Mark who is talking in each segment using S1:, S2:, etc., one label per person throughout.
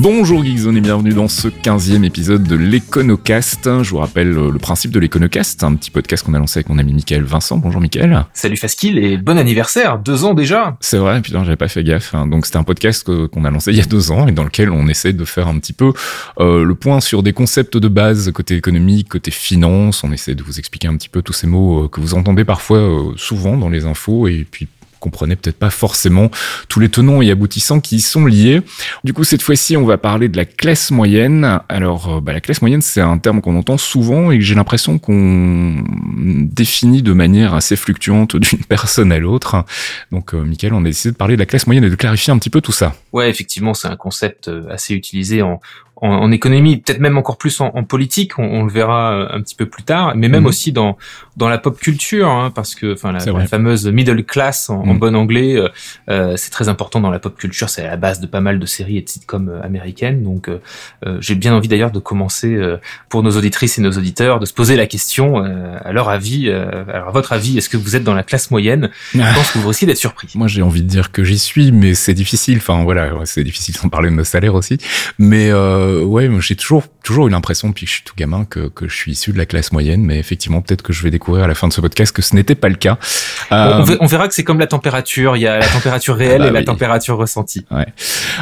S1: Bonjour Geekzone et bienvenue dans ce 15e épisode de l'Econocast. Je vous rappelle euh, le principe de l'Econocast, un petit podcast qu'on a lancé avec mon ami Michael Vincent. Bonjour Michael.
S2: Salut Faskil et bon anniversaire, deux ans déjà.
S1: C'est vrai, putain j'avais pas fait gaffe. Hein. Donc c'était un podcast qu'on a lancé il y a deux ans et dans lequel on essaie de faire un petit peu euh, le point sur des concepts de base côté économique, côté finance. On essaie de vous expliquer un petit peu tous ces mots euh, que vous entendez parfois souvent dans les infos et puis comprenez peut-être pas forcément tous les tenants et aboutissants qui y sont liés. Du coup, cette fois-ci, on va parler de la classe moyenne. Alors, euh, bah, la classe moyenne, c'est un terme qu'on entend souvent et que j'ai l'impression qu'on définit de manière assez fluctuante d'une personne à l'autre. Donc, euh, Michael, on a décidé de parler de la classe moyenne et de clarifier un petit peu tout ça.
S2: Ouais, effectivement, c'est un concept euh, assez utilisé en, en, économie, peut-être même encore plus en, politique, on, le verra euh, un petit peu plus tard, mais même mhm. aussi dans dans la pop culture, hein, parce que enfin la, fameuse middle class en, mhm. bon anglais, euh, euh, c'est très important dans la pop culture, c'est à la base de pas mal de séries et de sitcoms américaines. Donc j'ai bien envie d'ailleurs de commencer pour nos auditrices et nos auditeurs de se poser la question à leur avis, alors à votre avis, est-ce que vous êtes dans la classe moyenne? Je ah. pense que vous risquez d'être surpris.
S1: Moi j'ai envie de dire que j'y suis, mais c'est difficile. Enfin voilà, c'est difficile sans parler de nos salaires aussi, mais euh, ouais, j'ai toujours toujours eu l'impression depuis que je suis tout gamin que, que je suis issu de la classe moyenne, mais effectivement peut-être que je vais découvrir à la fin de ce podcast que ce n'était pas le cas.
S2: Euh, on, verra que c'est comme la température, il y a la température réelle bah et la température ressentie.
S1: Ouais.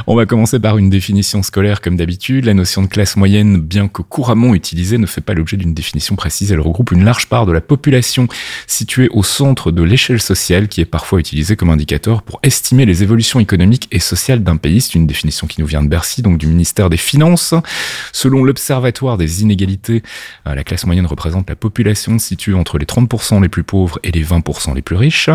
S1: On va commencer par une définition scolaire comme d'habitude. La notion de classe moyenne, bien que couramment utilisée, ne fait pas l'objet d'une définition précise. Elle regroupe une large part de la population située au centre de l'échelle sociale qui est parfois utilisée comme indicateur pour estimer les évolutions économiques et sociales d'un pays. C'est une définition qui nous vient de Bercy, donc du ministère des Finances. Selon l'Observatoire des inégalités, euh, la classe moyenne représente la population située entre les 30% les plus pauvres et les 20% les plus riches.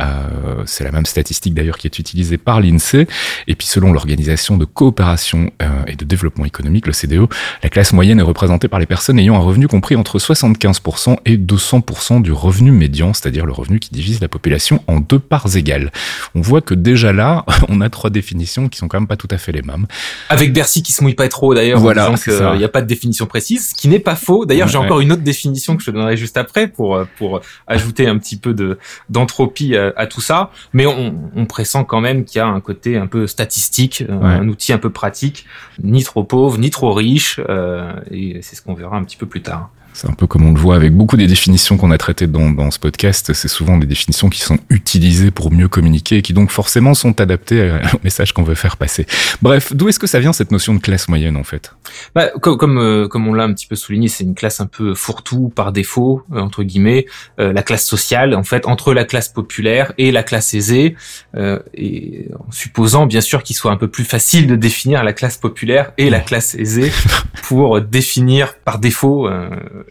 S1: Euh, c'est la même statistique d'ailleurs qui est utilisée par l'INSEE. Et puis selon l'Organisation de coopération euh, et de développement économique, le CDO, la classe moyenne est représentée par les personnes ayant un revenu compris entre 75% et 200% du revenu médian, c'est-à-dire le revenu qui divise la population en deux parts égales. On voit que déjà là, on a trois définitions qui sont quand même pas tout à fait les mêmes.
S2: Avec Bercy qui se mouille pas trop d'ailleurs, voilà, il n'y a pas de définition précise, ce qui n'est pas faux. D'ailleurs, j'ai encore une autre définition que je te donnerai juste après pour euh, pour ajouter un petit peu de d'entropie à, tout ça. Mais on, on pressent quand même qu'il y a un côté un peu statistique, euh, un outil un peu pratique, ni trop pauvre, ni trop riche, euh, et c'est ce qu'on verra un petit peu plus tard.
S1: C'est un peu comme on le voit avec beaucoup des définitions qu'on a traitées dans, dans ce podcast. C'est souvent des définitions qui sont utilisées pour mieux communiquer et qui donc forcément sont adaptées au message qu'on veut faire passer. Bref, d'où est-ce que ça vient cette notion de classe moyenne en fait?
S2: Bah, comme comme, euh, comme on l'a un petit peu souligné, c'est une classe un peu fourre-tout par défaut euh, entre guillemets, euh, la classe sociale en fait entre la classe populaire et la classe aisée, et en supposant bien sûr qu'il soit un peu plus facile de définir la classe populaire et la classe aisée pour définir par défaut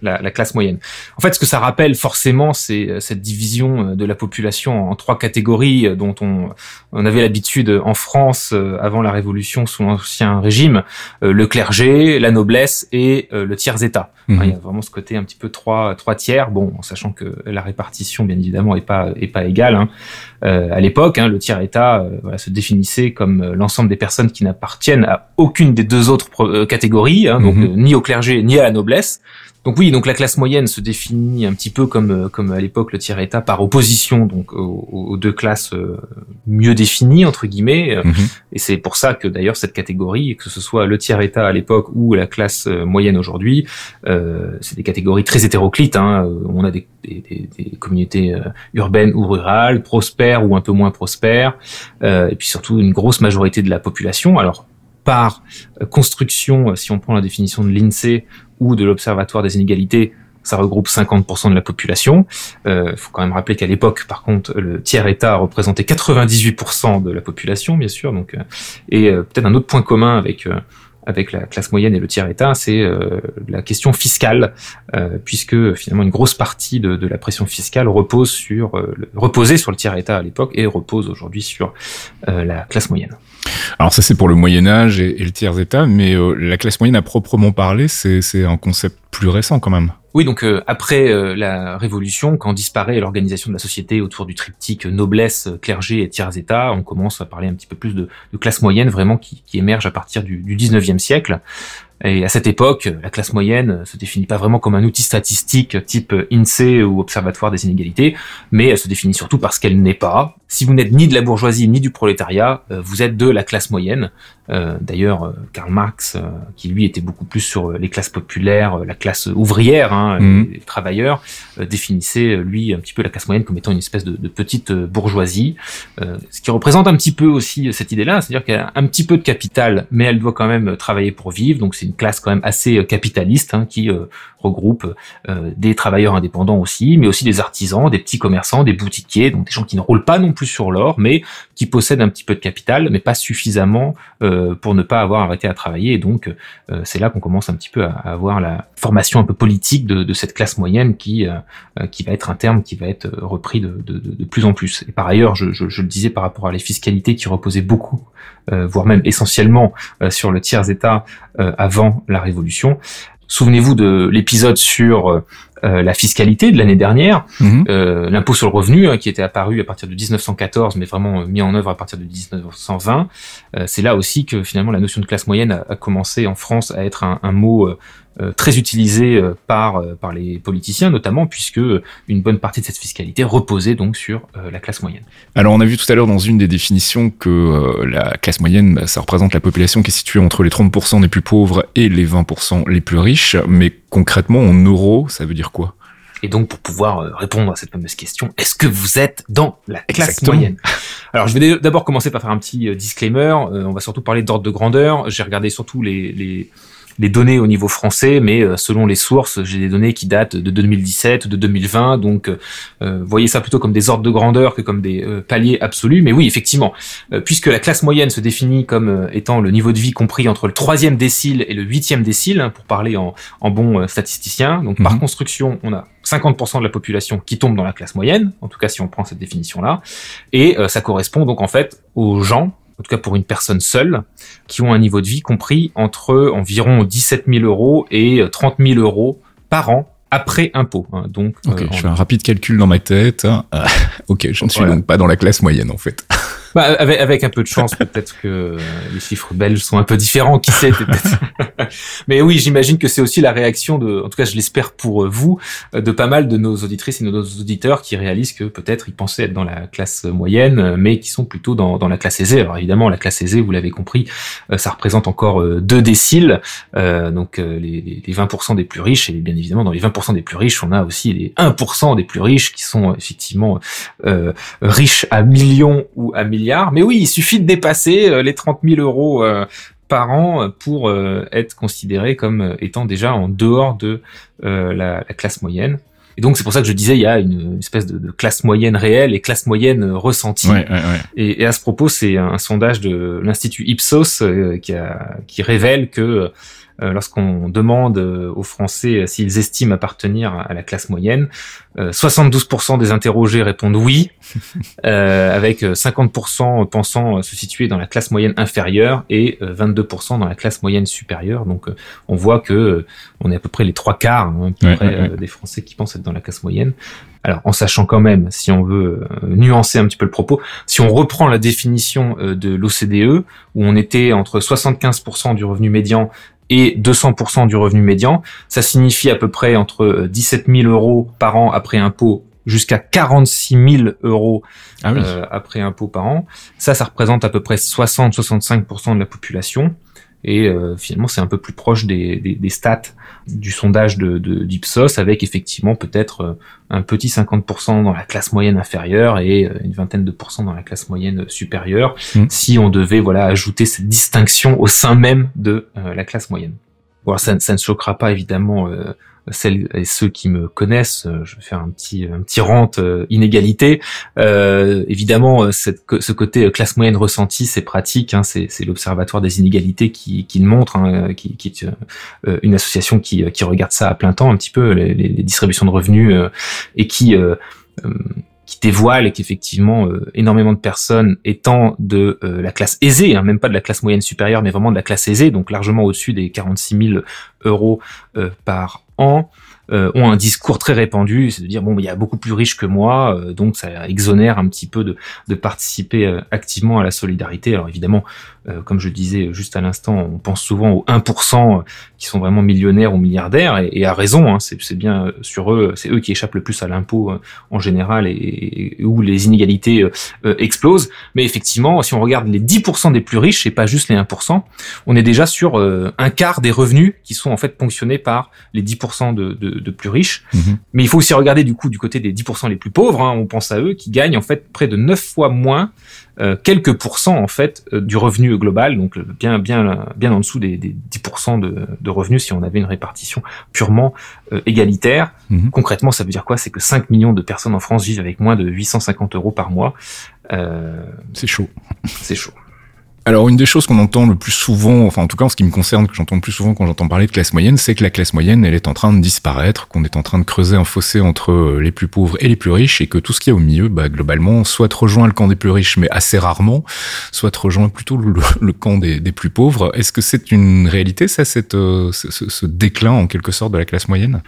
S2: la, classe moyenne. En fait, ce que ça rappelle forcément, c'est euh, cette division euh, de la population en trois catégories euh, dont on, on avait l'habitude en France avant la Révolution sous l'Ancien Régime, le clergé, la noblesse et le tiers-état. Mhm. Il y a vraiment ce côté un petit peu trois, trois tiers, bon, en sachant que la répartition, bien évidemment, est pas, est pas égale. Hein. à l'époque, hein, le tiers-état voilà, se définissait comme l'ensemble des personnes qui n'appartiennent à aucune des deux autres catégories, hein, donc mhm. ni au clergé ni à la noblesse. Donc oui, donc la classe moyenne se définit un petit peu comme euh, comme à l'époque le tiers état par opposition donc aux, deux classes euh, mieux définies entre guillemets. Mhm. Et c'est pour ça que d'ailleurs cette catégorie, que ce soit le tiers état à l'époque ou la classe euh, moyenne aujourd'hui, euh, c'est des catégories très hétéroclites. Hein. On a des, des, des communautés urbaines ou rurales, prospères ou un peu moins prospères, et puis surtout une grosse majorité de la population. Alors par construction, si on prend la définition de l'INSEE, ou de l'Observatoire des inégalités, ça regroupe 50% de la population. Il euh, faut quand même rappeler qu'à l'époque, par contre, le tiers-État représentait 98% de la population, bien sûr. Donc, euh, et euh, peut-être un autre point commun avec avec la classe moyenne et le tiers-état, c'est la question fiscale, puisque finalement une grosse partie de, la pression fiscale repose sur reposait sur le tiers-état à l'époque et repose aujourd'hui sur la classe moyenne.
S1: Alors ça c'est pour le Moyen Âge et, le tiers état, mais euh, la classe moyenne à proprement parler, c'est un concept plus récent quand même.
S2: Oui, donc euh, après euh, la Révolution, quand disparaît l'organisation de la société autour du triptyque noblesse, clergé et tiers état, on commence à parler un petit peu plus de, classe moyenne vraiment qui, émerge à partir du, du 19e siècle. Et à cette époque, la classe moyenne se définit pas vraiment comme un outil statistique type INSEE ou Observatoire des inégalités, mais elle se définit surtout parce qu'elle n'est pas. Si vous n'êtes ni de la bourgeoisie ni du prolétariat, euh, vous êtes de la classe moyenne. Euh, d'ailleurs, euh, Karl Marx, qui lui était beaucoup plus sur les classes populaires, la classe ouvrière, hein, mmh. les travailleurs, définissait lui un petit peu la classe moyenne comme étant une espèce de, de petite bourgeoisie, ce qui représente un petit peu aussi cette idée-là, c'est-à-dire qu'elle a un petit peu de capital, mais elle doit quand même travailler pour vivre, donc c'est une classe quand même assez euh, capitaliste hein, qui euh, regroupe euh, des travailleurs indépendants aussi, mais aussi des artisans, des petits commerçants, des boutiquiers, donc des gens qui ne roulent pas non plus sur l'or, mais qui possèdent un petit peu de capital, mais pas suffisamment pour ne pas avoir arrêté à travailler. Et donc c'est là qu'on commence un petit peu à, avoir la formation un peu politique de, cette classe moyenne qui qui va être un terme qui va être repris de, de, plus en plus. Et par ailleurs, je, je, le disais par rapport à les fiscalités qui reposaient beaucoup, voire même essentiellement sur le tiers état avant la Révolution. Souvenez-vous de l'épisode sur euh, la fiscalité de l'année dernière, mhm. euh, l'impôt sur le revenu hein, qui était apparu à partir de 1914, mais vraiment euh, mis en œuvre à partir de 1920. c'est là aussi que finalement la notion de classe moyenne a, commencé en France à être un, un mot euh, très utilisé euh, par euh, par les politiciens notamment puisque une bonne partie de cette fiscalité reposait donc sur la classe moyenne.
S1: Alors on a vu tout à l'heure dans une des définitions que la classe moyenne bah, ça représente la population qui est située entre les 30% des plus pauvres et les 20% les plus riches mais concrètement en euros ça veut dire quoi?
S2: Et donc, pour pouvoir répondre à cette fameuse question, est-ce que vous êtes dans la classe moyenne? Alors, je vais d'abord commencer par faire un petit disclaimer. on va surtout parler d'ordre de grandeur. J'ai regardé surtout les, les, les données au niveau français, mais euh, selon les sources, j'ai des données qui datent de 2017 ou de 2020, donc euh, euh, voyez ça plutôt comme des ordres de grandeur que comme des paliers absolus. Mais oui, effectivement, puisque la classe moyenne se définit comme étant le niveau de vie compris entre le troisième décile et le huitième décile, hein, pour parler en, bon statisticien. Donc par mhm. construction, on a 50% de la population qui tombe dans la classe moyenne, en tout cas si on prend cette définition-là, et ça correspond donc en fait aux gens en tout cas pour une personne seule, qui ont un niveau de vie compris entre environ 17 000 euros et 30 000 euros par an après impôt. Hein. donc,
S1: euh, je fais un rapide calcul dans ma tête. Hein. ok, je ne suis donc pas dans la classe moyenne en fait.
S2: Bah, avec, avec, un peu de chance, peut-être que les chiffres belges sont un peu différents, qui sait. Mais oui, j'imagine que c'est aussi la réaction de, en tout cas, je l'espère pour vous, de pas mal de nos auditrices et de nos auditeurs qui réalisent que peut-être ils pensaient être dans la classe moyenne, mais qui sont plutôt dans, dans la classe aisée. Alors évidemment, la classe aisée, vous l'avez compris, euh, ça représente encore euh, deux déciles, euh, donc les, les 20% des plus riches, et bien évidemment, dans les 20% des plus riches, on a aussi les 1% des plus riches qui sont effectivement riches à millions ou à millions mais oui, il suffit de dépasser euh, les 30 000 euros euh, par an pour euh, être considéré comme étant déjà en dehors de la, classe moyenne. Et donc c'est pour ça que je disais il y a une espèce de, classe moyenne réelle et classe moyenne ressentie. Et, à ce propos, c'est un sondage de l'institut Ipsos qui, qui révèle que lorsqu'on demande euh, aux Français euh, s'ils estiment appartenir à la classe moyenne, 72% des interrogés répondent oui, avec 50% pensant se situer dans la classe moyenne inférieure et 22% dans la classe moyenne supérieure. Donc on voit que on est à peu près les trois quarts hein, des Français qui pensent être dans la classe moyenne. Alors, en sachant quand même, si on veut nuancer un petit peu le propos, si on reprend la définition de l'OCDE, où on était entre 75% du revenu médian et 200% du revenu médian. Ça signifie à peu près entre 17 euh, 000 euros par an après impôt jusqu'à 46 000 euros ah euh, après impôt par an. Ça, ça représente à peu près 60-65% de la population. Et euh, finalement, c'est un peu plus proche des, des, des stats du sondage de d'Ipsos, avec effectivement peut-être euh, un petit 50% dans la classe moyenne inférieure et euh, une vingtaine de pourcents dans la classe moyenne supérieure, mmh. si on devait voilà ajouter cette distinction au sein même de la classe moyenne. Bon, ça, ça, ne choquera pas évidemment celles et ceux qui me connaissent, euh, je vais faire un petit un petit rente euh, inégalité. Euh, évidemment, cette, ce côté classe moyenne ressentie, c'est pratique. Hein, c'est l'Observatoire des inégalités qui, qui le montre, hein, qui, qui, est une association qui, qui regarde ça à plein temps, un petit peu les, les distributions de revenus et qui qui dévoile qu'effectivement énormément de personnes étant de la classe aisée, hein, même pas de la classe moyenne supérieure, mais vraiment de la classe aisée, donc largement au-dessus des 46 000 euros par euh, ont un discours très répandu, c'est de dire bon, il y a beaucoup plus riches que moi, euh, donc ça exonère un petit peu de, de participer euh, activement à la solidarité. Alors évidemment, comme je disais juste à l'instant, on pense souvent aux 1% qui sont vraiment millionnaires ou milliardaires, et, à raison, hein, c'est bien sur eux, c'est eux qui échappent le plus à l'impôt en général et, où les inégalités explosent. Mais effectivement, si on regarde les 10% des plus riches, et pas juste les 1%, on est déjà sur un quart des revenus qui sont en fait ponctionnés par les 10% de, de de, plus riches. Mhm. Mais il faut aussi regarder du coup du côté des 10% les plus pauvres, hein, on pense à eux, qui gagnent en fait près de 9 fois moins, euh, quelques pourcents en fait euh, du revenu global, donc euh, bien bien bien en dessous des, des 10% de, de, revenus si on avait une répartition purement égalitaire. Mhm. Concrètement, ça veut dire quoi? C'est que 5 millions de personnes en France vivent avec moins de 850 euros par mois.
S1: c'est chaud.
S2: C'est chaud.
S1: Alors une des choses qu'on entend le plus souvent, enfin en tout cas en ce qui me concerne, que j'entends le plus souvent quand j'entends parler de classe moyenne, c'est que la classe moyenne, elle est en train de disparaître, qu'on est en train de creuser un fossé entre euh, les plus pauvres et les plus riches, et que tout ce qui est au milieu, bah, globalement, soit rejoint le camp des plus riches, mais assez rarement, soit rejoint plutôt le, camp des, plus pauvres. Est-ce que c'est une réalité, ça, cette, euh, ce déclin en quelque sorte de la classe moyenne?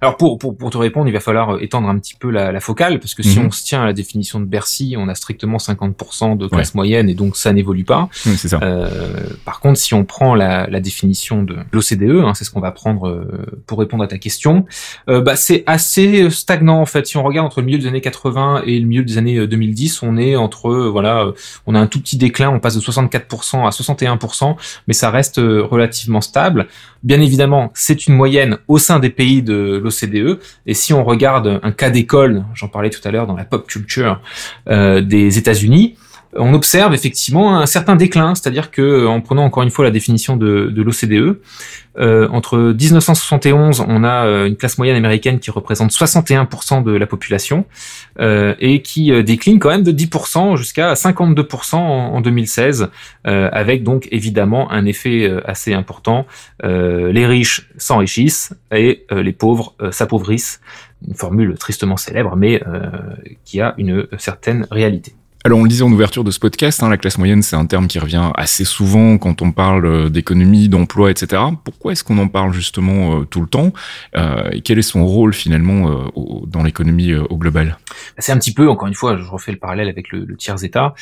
S2: Alors pour, pour, pour, te répondre, il va falloir euh, étendre un petit peu la, la focale, parce que si mhm. on se tient à la définition de Bercy, on a strictement 50% de classe moyenne, et donc ça n'évolue pas.
S1: ça. Euh,
S2: par contre, si on prend la, la définition de l'OCDE, hein, c'est ce qu'on va prendre euh, pour répondre à ta question, euh, bah, c'est assez stagnant en fait. Si on regarde entre le milieu des années 80 et le milieu des années 2010, on est entre, voilà, on a un tout petit déclin, on passe de 64% à 61%, mais ça reste relativement stable. Bien évidemment, c'est une moyenne au sein des pays de l'OCDE. Et si on regarde un cas d'école, j'en parlais tout à l'heure dans la pop culture euh, des États-Unis, on observe effectivement un certain déclin, c'est-à-dire que en prenant encore une fois la définition de, de l'OCDE, euh, entre 1971, on a euh, une classe moyenne américaine qui représente 61% de la population euh, et qui euh, décline quand même de 10% jusqu'à 52% en, en, 2016, avec donc évidemment un effet assez important. les riches s'enrichissent et les pauvres s'appauvrissent. Une formule tristement célèbre, mais qui a une certaine réalité.
S1: Alors on le disait en ouverture de ce podcast, hein, la classe moyenne c'est un terme qui revient assez souvent quand on parle euh, d'économie, d'emploi, etc. Pourquoi est-ce qu'on en parle justement euh, tout le temps euh, quel est son rôle finalement euh, dans l'économie au global?
S2: C'est un petit peu, encore une fois, je refais le parallèle avec le, le tiers état.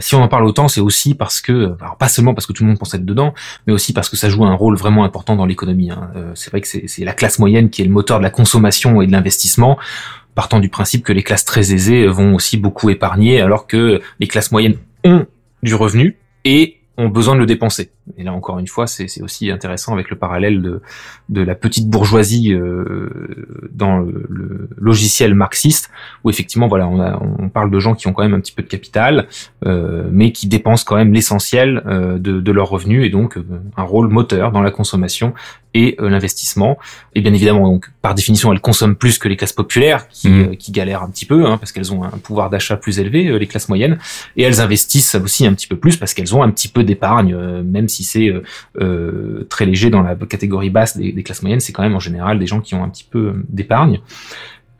S2: si on en parle autant, c'est aussi parce que, alors pas seulement parce que tout le monde pense être dedans, mais aussi parce que ça joue un rôle vraiment important dans l'économie. Hein. c'est vrai que c'est la classe moyenne qui est le moteur de la consommation et de l'investissement partant du principe que les classes très aisées vont aussi beaucoup épargner, alors que les classes moyennes ont du revenu et ont besoin de le dépenser. Et là encore une fois, c'est aussi intéressant avec le parallèle de, de la petite bourgeoisie euh, dans le, logiciel marxiste, où effectivement, voilà, on, a, on, parle de gens qui ont quand même un petit peu de capital, euh, mais qui dépensent quand même l'essentiel euh, de, de leurs revenus et donc euh, un rôle moteur dans la consommation et euh, l'investissement. Et bien évidemment, donc par définition, elles consomment plus que les classes populaires qui, mmh. qui galèrent un petit peu, hein, parce qu'elles ont un pouvoir d'achat plus élevé, les classes moyennes, et elles investissent aussi un petit peu plus parce qu'elles ont un petit peu d'épargne, même si c'est euh, euh, très léger dans la catégorie basse des, des classes moyennes, c'est quand même en général des gens qui ont un petit peu d'épargne.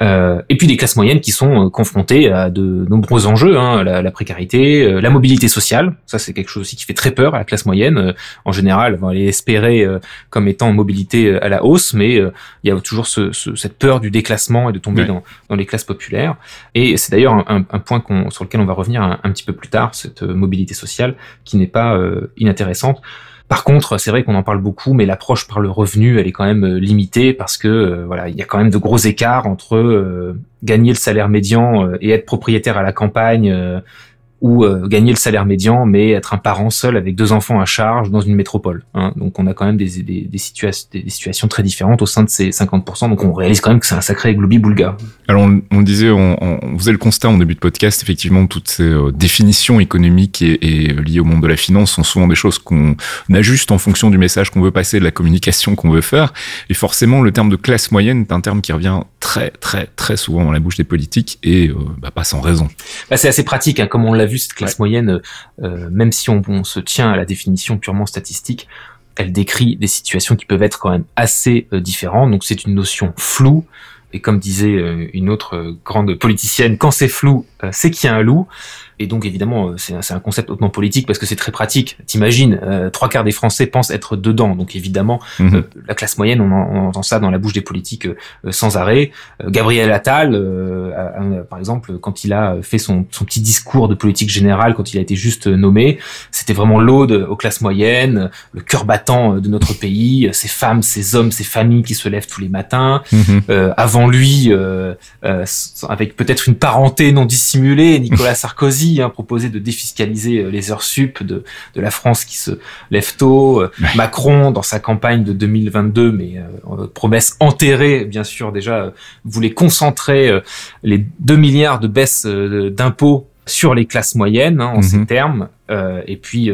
S2: Euh, et puis des classes moyennes qui sont euh, confrontées à de nombreux enjeux, hein, la, la, précarité, euh, la mobilité sociale. Ça, c'est quelque chose aussi qui fait très peur à la classe moyenne. en général, on les espérer comme étant en mobilité à la hausse, mais il y a toujours ce, ce, cette peur du déclassement et de tomber dans, dans, les classes populaires. Et c'est d'ailleurs un, un, point sur lequel on va revenir un, un, petit peu plus tard, cette mobilité sociale qui n'est pas inintéressante. Par contre, c'est vrai qu'on en parle beaucoup, mais l'approche par le revenu, elle est quand même euh, limitée parce que euh, voilà, il y a quand même de gros écarts entre euh, gagner le salaire médian et être propriétaire à la campagne ou gagner le salaire médian, mais être un parent seul avec deux enfants à charge dans une métropole. Hein. Donc on a quand même des, des, des, situations très différentes au sein de ces 50%. Donc on réalise quand même que c'est un sacré globi-boulga.
S1: Alors on, disait, on, on, faisait le constat en début de podcast, effectivement, toutes ces définitions économiques et, et, liées au monde de la finance sont souvent des choses qu'on ajuste en fonction du message qu'on veut passer, de la communication qu'on veut faire. Et forcément, le terme de classe moyenne est un terme qui revient très, très, très souvent dans la bouche des politiques et euh, bah, pas sans raison.
S2: Bah, c'est assez pratique, hein. comme on l'a vu, cette classe moyenne, euh, même si on, se tient à la définition purement statistique, elle décrit des situations qui peuvent être quand même assez euh, différentes. Donc c'est une notion floue. Et comme disait une autre grande politicienne, quand c'est flou, c'est qu'il y a un loup. Et donc évidemment, euh, c'est un concept hautement politique parce que c'est très pratique. T'imagines, euh, trois quarts des Français pensent être dedans. Donc évidemment, mhm. euh, la classe moyenne, on, entend ça dans la bouche des politiques sans arrêt. Gabriel Attal, par exemple, quand il a fait son, son, petit discours de politique générale, quand il a été juste nommé, c'était vraiment l'aude aux classes moyennes, le cœur battant de notre pays, ces femmes, ces hommes, ces familles qui se lèvent tous les matins. Mhm. avant lui, avec peut-être une parenté non dissimulée, Nicolas Sarkozy Hein, proposé de défiscaliser euh, les heures sup de, de la France qui se lève tôt. Euh, Macron, dans sa campagne de 2022, mais euh, promesse enterrée, bien sûr, déjà, voulait concentrer les 2 milliards de baisse d'impôts sur les classes moyennes, hein, en ces mhm. termes. et puis,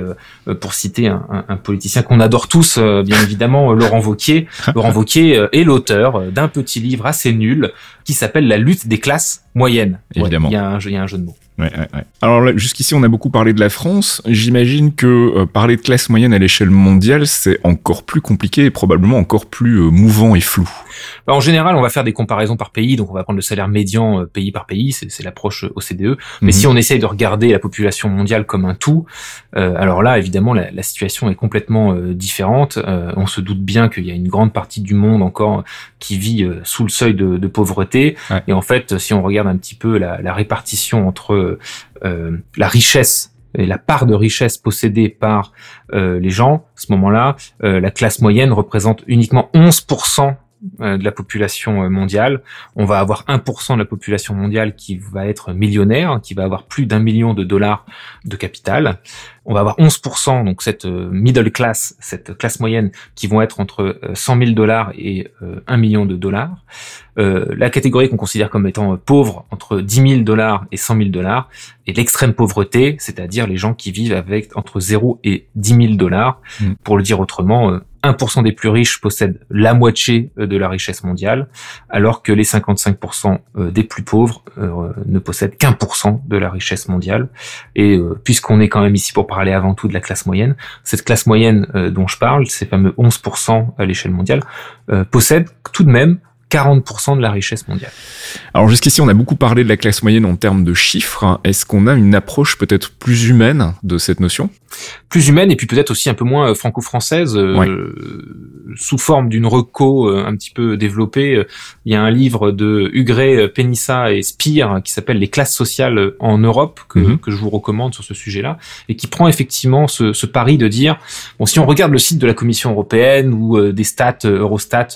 S2: pour citer un, un, politicien qu'on adore tous, bien évidemment, Laurent Vauquier. Laurent Vauquier est l'auteur d'un petit livre assez nul qui s'appelle La lutte des classes moyennes.
S1: Évidemment.
S2: il, y a un, il y a un jeu de mots.
S1: Ouais, ouais, Alors jusqu'ici, on a beaucoup parlé de la France. J'imagine que euh, parler de classe moyenne à l'échelle mondiale, c'est encore plus compliqué et probablement encore plus euh, mouvant et flou.
S2: Bah, en général, on va faire des comparaisons par pays, donc on va prendre le salaire médian euh, pays par pays, c'est l'approche OCDE. Mais mhm. si on essaye de regarder la population mondiale comme un tout, alors là, évidemment, la, la situation est complètement différente. on se doute bien qu'il y a une grande partie du monde encore qui vit sous le seuil de, de pauvreté. Et en fait, si on regarde un petit peu la, la répartition entre euh, la richesse et la part de richesse possédée par euh, les gens, à ce moment-là, euh, la classe moyenne représente uniquement 11% de la population mondiale. On va avoir 1% de la population mondiale qui va être millionnaire, qui va avoir plus d'un million de dollars de capital. On va avoir 11%, donc cette middle class, cette classe moyenne, qui vont être entre 100 000 dollars et 1 million de dollars. Euh, la catégorie qu'on considère comme étant pauvre entre 10 000 dollars et 100 000 dollars et l'extrême pauvreté, c'est-à-dire les gens qui vivent avec entre 0 et 10 000 dollars. Mm. Pour le dire autrement, 1% euh, des plus riches possèdent la moitié euh, de la richesse mondiale, alors que les 55% des plus pauvres ne possèdent qu'un pour cent de la richesse mondiale. Et puisqu'on est quand même ici pour parler avant tout de la classe moyenne, cette classe moyenne dont je parle, ces fameux 11% à l'échelle mondiale, possède tout de même 40% de la richesse mondiale.
S1: Alors jusqu'ici, on a beaucoup parlé de la classe moyenne en termes de chiffres. Est-ce qu'on a une approche peut-être plus humaine de cette notion?
S2: Plus humaine et puis peut-être aussi un peu moins euh, franco-française, euh, sous forme d'une reco euh, un petit peu développée. Il y a un livre de Hugré, Penissa et Spire qui s'appelle Les classes sociales en Europe que, mhm. que je vous recommande sur ce sujet-là et qui prend effectivement ce, ce, pari de dire bon si on regarde le site de la Commission européenne ou des stats Eurostat,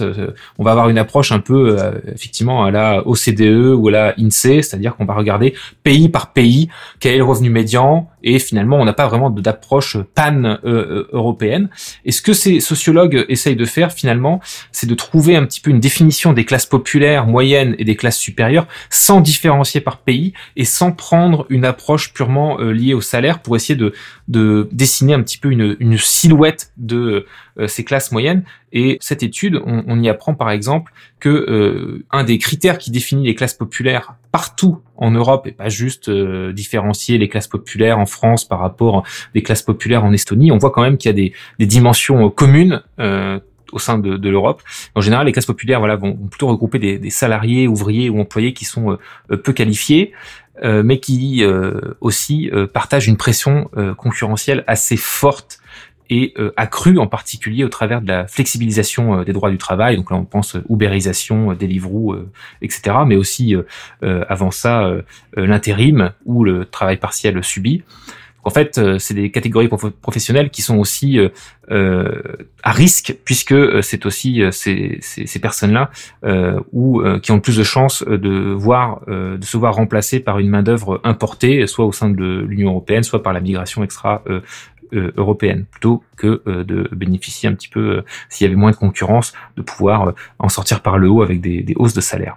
S2: on va avoir une approche un un peu euh, effectivement à la OCDE ou à la INSEE, c'est-à-dire qu'on va regarder pays par pays quel est le revenu médian et finalement on n'a pas vraiment d'approche pan-européenne. et ce que ces sociologues essayent de faire finalement, c'est de trouver un petit peu une définition des classes populaires, moyennes et des classes supérieures sans différencier par pays et sans prendre une approche purement euh, liée au salaire pour essayer de, de dessiner un petit peu une, une silhouette de euh, ces classes moyennes. Et cette étude, on, on y apprend par exemple que euh, un des critères qui définit les classes populaires partout en Europe et pas juste euh, différencier les classes populaires en France par rapport des classes populaires en Estonie, on voit quand même qu'il y a des, des dimensions communes au sein de, de l'Europe. En général, les classes populaires voilà, vont, plutôt regrouper des, des, salariés, ouvriers ou employés qui sont peu qualifiés, mais qui aussi partagent une pression concurrentielle assez forte et euh, accru en particulier au travers de la flexibilisation euh, des droits du travail. Donc là, on pense Uberisation, Deliveroo, euh, etc. Mais aussi avant ça, l'intérim ou le travail partiel subi. en fait, euh, c'est des catégories professionnelles qui sont aussi euh, euh, à risque puisque c'est aussi ces, ces, ces personnes-là ou qui ont le plus de chances de voir de se voir remplacées par une main d'œuvre importée, soit au sein de l'Union européenne, soit par la migration extra européenne, plutôt que de bénéficier un petit peu, s'il y avait moins de concurrence, de pouvoir en sortir par le haut avec des, des hausses de salaire.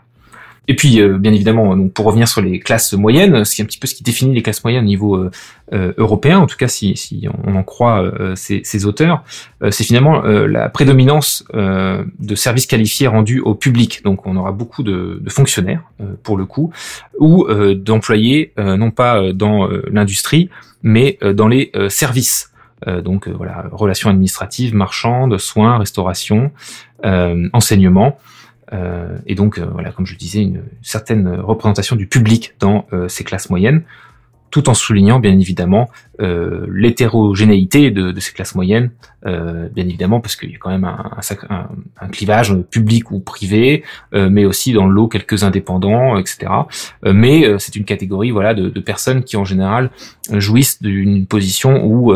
S2: Et puis, euh, bien évidemment, donc pour revenir sur les classes moyennes, c'est un petit peu ce qui définit les classes moyennes au niveau euh, euh, européen, en tout cas si, si on en croit ces, ces, auteurs, c'est finalement la prédominance de services qualifiés rendus au public. Donc, on aura beaucoup de, de fonctionnaires, pour le coup, ou d'employés, non pas dans l'industrie, mais dans les services. donc, voilà, relations administratives, marchandes, soins, restauration, enseignement. Euh, et donc, euh, voilà, comme je disais, une certaine représentation du public dans euh, ces classes moyennes tout en soulignant bien évidemment euh, l'hétérogénéité de, ces classes moyennes, euh, bien évidemment parce qu'il y a quand même un, clivage public ou privé, euh, mais aussi dans le lot quelques indépendants, etc. Euh, mais euh, c'est une catégorie voilà de, personnes qui en général jouissent d'une position où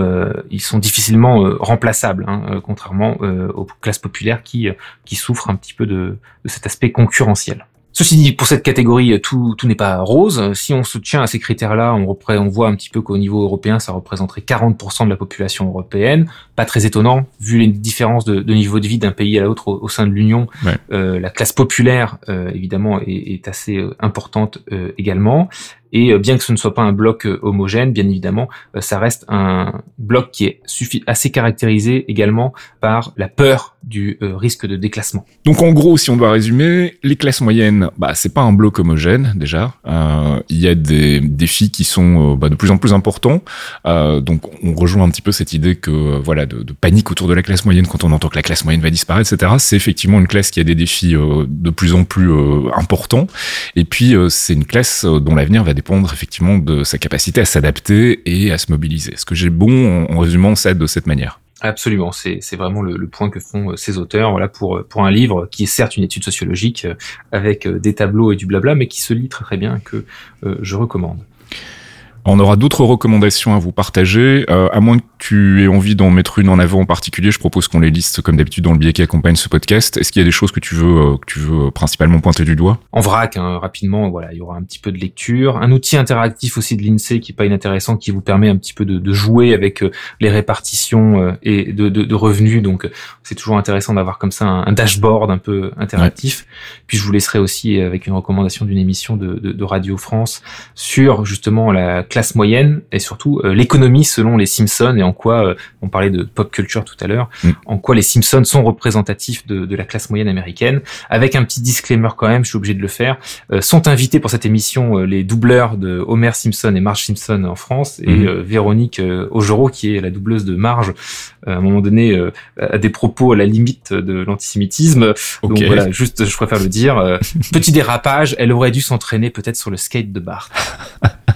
S2: ils sont difficilement remplaçables, hein, contrairement aux classes populaires qui qui souffrent un petit peu de cet aspect concurrentiel. Ceci dit, pour cette catégorie, tout, tout n'est pas rose. Si on se tient à ces critères-là, on, on voit un petit peu qu'au niveau européen, ça représenterait 40% de la population européenne. Pas très étonnant, vu les différences de, de niveau de vie d'un pays à l'autre au, sein de l'Union. Euh, la classe populaire, euh, évidemment, est, est assez euh, importante euh, également. Et euh, bien que ce ne soit pas un bloc euh, homogène, bien évidemment, euh, ça reste un bloc qui est assez caractérisé également par la peur du risque de déclassement.
S1: Donc en gros, si on doit résumer, les classes moyennes, bah c'est pas un bloc homogène déjà. Euh, il y a des défis qui sont bah, de plus en plus importants. Euh, donc on rejoint un petit peu cette idée que voilà de, de, panique autour de la classe moyenne quand on entend que la classe moyenne va disparaître, etc. C'est effectivement une classe qui a des défis de plus en plus importants. Et puis c'est une classe dont l'avenir va dépendre effectivement de sa capacité à s'adapter et à se mobiliser. Est-ce que j'ai bon en, résumant ça de cette manière?
S2: Absolument, c'est vraiment le, point que font euh, ces auteurs voilà pour un livre qui est certes une étude sociologique euh, avec euh, des tableaux et du blabla, mais qui se lit très très bien que je recommande.
S1: On aura d'autres recommandations à vous partager. Euh, à moins que tu aies envie d'en mettre une en avant en particulier, je propose qu'on les liste comme d'habitude dans le billet qui accompagne ce podcast. Est-ce qu'il y a des choses que tu veux, euh, que tu veux principalement pointer du doigt?
S2: En vrac, hein, rapidement, voilà, il y aura un petit peu de lecture, un outil interactif aussi de l'Insee qui est pas inintéressant, qui vous permet un petit peu de, de jouer avec euh, les répartitions euh, et de, de, de, revenus. Donc, c'est toujours intéressant d'avoir comme ça un, dashboard un peu interactif. Puis, je vous laisserai aussi avec une recommandation d'une émission de, de, Radio France sur justement la classe moyenne et surtout euh, l'économie selon les Simpsons et en quoi, euh, on parlait de pop culture tout à l'heure, mm. en quoi les Simpsons sont représentatifs de, de, la classe moyenne américaine. Avec un petit disclaimer quand même, je suis obligé de le faire, euh, sont invités pour cette émission les doubleurs de Homer Simpson et Marge Simpson en France et mm. Véronique Augereau qui est la doubleuse de Marge à un moment donné a des propos à la limite de l'antisémitisme. Donc voilà, juste je préfère le dire. petit dérapage, elle aurait dû s'entraîner peut-être sur le skate de Bart.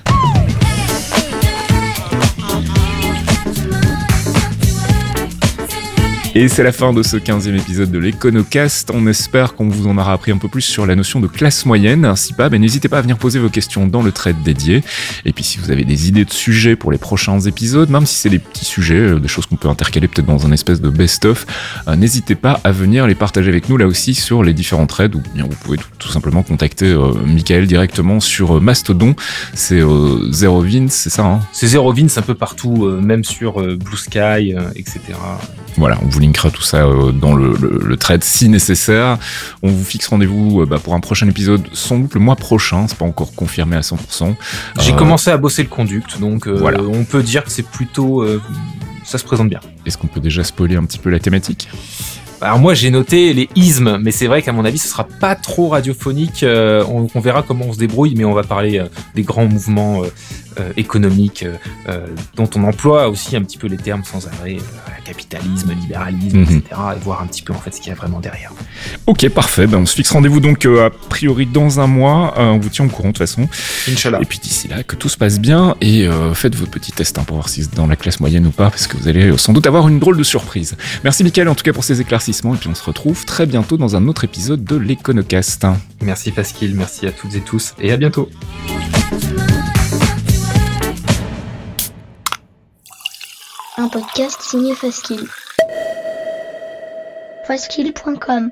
S1: Et c'est la fin de ce 15e épisode de l'Econocast. On espère qu'on vous en aura appris un peu plus sur la notion de classe moyenne. Si pas, ben, n'hésitez pas à venir poser vos questions dans le thread dédié. Et puis si vous avez des idées de sujets pour les prochains épisodes, même si c'est des petits sujets, euh, des choses qu'on peut intercaler peut-être dans un espèce de best-of, euh, n'hésitez pas à venir les partager avec nous là aussi sur les différents threads ou bien vous pouvez tout, simplement contacter euh, Michael directement sur Mastodon. C'est Zero Vince, c'est ça hein?
S2: C'est Zero Vince un peu partout, même sur Blue Sky, etc.
S1: Voilà, on vous linkera tout ça euh, dans le, le, trade si nécessaire. On vous fixe rendez-vous euh, bah, pour un prochain épisode, sans doute le mois prochain, c'est pas encore confirmé à 100%.
S2: J'ai euh, commencé à bosser le conduct, donc voilà. on peut dire que c'est plutôt... ça se présente bien.
S1: Est-ce qu'on peut déjà spoiler un petit peu la thématique?
S2: Alors moi j'ai noté les ismes, mais c'est vrai qu'à mon avis ce sera pas trop radiophonique. on, verra comment on se débrouille, mais on va parler des grands mouvements euh, économique euh, euh, dont on emploie aussi un petit peu les termes sans arrêt, capitalisme, libéralisme, mhm. etc. Et voir un petit peu en fait ce qu'il y a vraiment derrière.
S1: Ok, parfait. Ben, on se fixe rendez-vous donc a priori dans un mois. on vous tient au courant de toute façon.
S2: Inch'Allah.
S1: Et puis d'ici là, que tout se passe bien et faites votre petit test hein, pour voir si c'est dans la classe moyenne ou pas, parce que vous allez sans doute avoir une drôle de surprise. Merci Michael en tout cas pour ces éclaircissements et puis on se retrouve très bientôt dans un autre épisode de l'Econocast.
S2: Merci Pascal, merci à toutes et tous et à bientôt.
S3: un podcast signé Faskill. Faskill.com